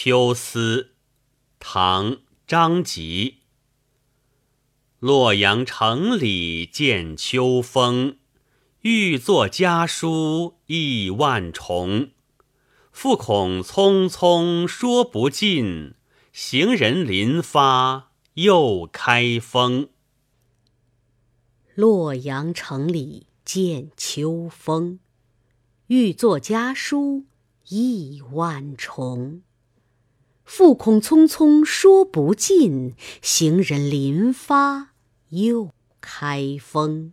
秋思》唐·张籍。洛阳城里见秋风，欲作家书意万重。复恐匆匆说不尽，行人临发又开封。洛阳城里见秋风，欲作家书意万重。复恐匆匆说不尽，行人临发又开封。